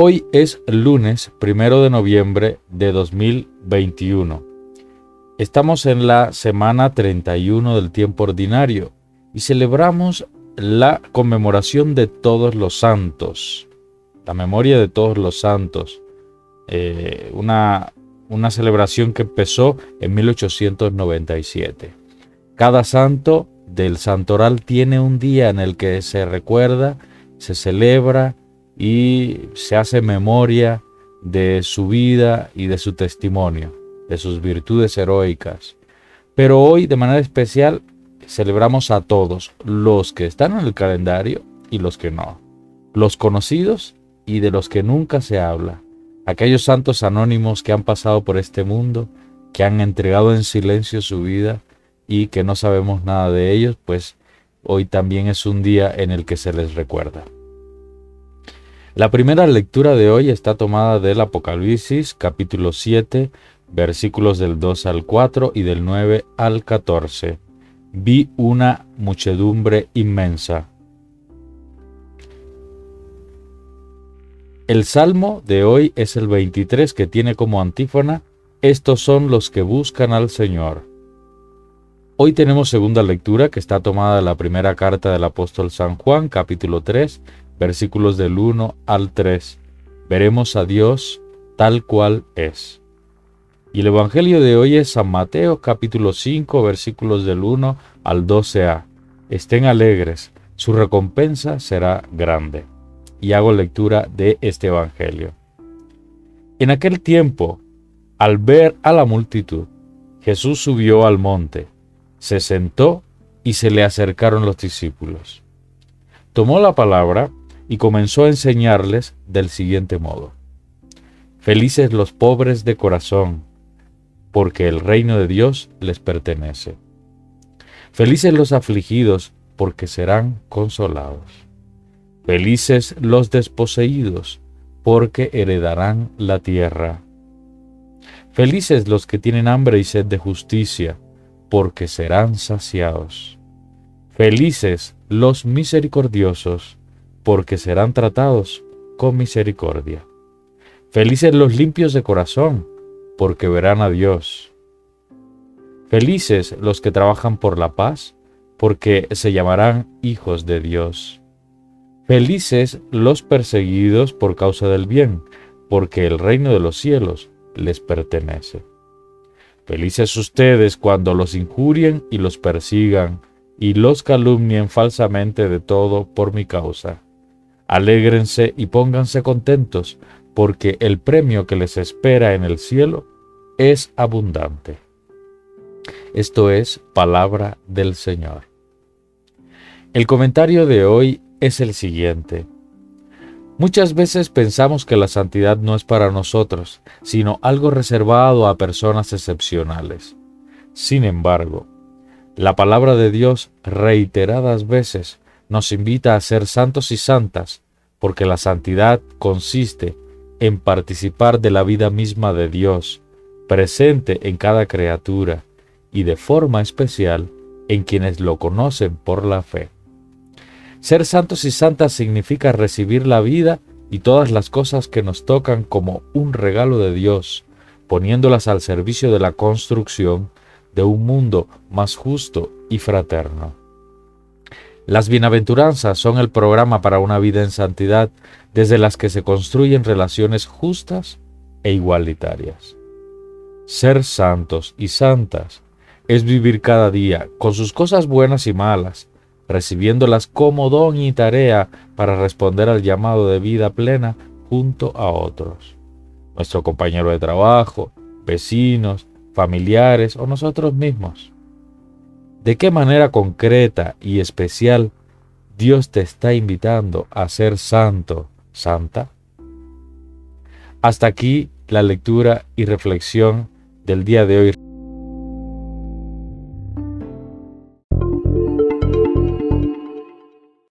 Hoy es lunes primero de noviembre de 2021. Estamos en la semana 31 del tiempo ordinario y celebramos la conmemoración de todos los santos, la memoria de todos los santos, eh, una, una celebración que empezó en 1897. Cada santo del santoral tiene un día en el que se recuerda, se celebra, y se hace memoria de su vida y de su testimonio, de sus virtudes heroicas. Pero hoy de manera especial celebramos a todos, los que están en el calendario y los que no, los conocidos y de los que nunca se habla, aquellos santos anónimos que han pasado por este mundo, que han entregado en silencio su vida y que no sabemos nada de ellos, pues hoy también es un día en el que se les recuerda. La primera lectura de hoy está tomada del Apocalipsis capítulo 7 versículos del 2 al 4 y del 9 al 14. Vi una muchedumbre inmensa. El salmo de hoy es el 23 que tiene como antífona, Estos son los que buscan al Señor. Hoy tenemos segunda lectura que está tomada de la primera carta del apóstol San Juan, capítulo 3, versículos del 1 al 3, veremos a Dios tal cual es. Y el Evangelio de hoy es San Mateo capítulo 5 versículos del 1 al 12a. Estén alegres, su recompensa será grande. Y hago lectura de este Evangelio. En aquel tiempo, al ver a la multitud, Jesús subió al monte, se sentó y se le acercaron los discípulos. Tomó la palabra y comenzó a enseñarles del siguiente modo. Felices los pobres de corazón, porque el reino de Dios les pertenece. Felices los afligidos, porque serán consolados. Felices los desposeídos, porque heredarán la tierra. Felices los que tienen hambre y sed de justicia, porque serán saciados. Felices los misericordiosos, porque serán tratados con misericordia. Felices los limpios de corazón, porque verán a Dios. Felices los que trabajan por la paz, porque se llamarán hijos de Dios. Felices los perseguidos por causa del bien, porque el reino de los cielos les pertenece. Felices ustedes cuando los injurien y los persigan, y los calumnien falsamente de todo por mi causa. Alégrense y pónganse contentos, porque el premio que les espera en el cielo es abundante. Esto es palabra del Señor. El comentario de hoy es el siguiente. Muchas veces pensamos que la santidad no es para nosotros, sino algo reservado a personas excepcionales. Sin embargo, la palabra de Dios reiteradas veces nos invita a ser santos y santas, porque la santidad consiste en participar de la vida misma de Dios, presente en cada criatura y de forma especial en quienes lo conocen por la fe. Ser santos y santas significa recibir la vida y todas las cosas que nos tocan como un regalo de Dios, poniéndolas al servicio de la construcción de un mundo más justo y fraterno. Las bienaventuranzas son el programa para una vida en santidad desde las que se construyen relaciones justas e igualitarias. Ser santos y santas es vivir cada día con sus cosas buenas y malas, recibiéndolas como don y tarea para responder al llamado de vida plena junto a otros. Nuestro compañero de trabajo, vecinos, familiares o nosotros mismos. ¿De qué manera concreta y especial Dios te está invitando a ser santo, santa? Hasta aquí la lectura y reflexión del día de hoy.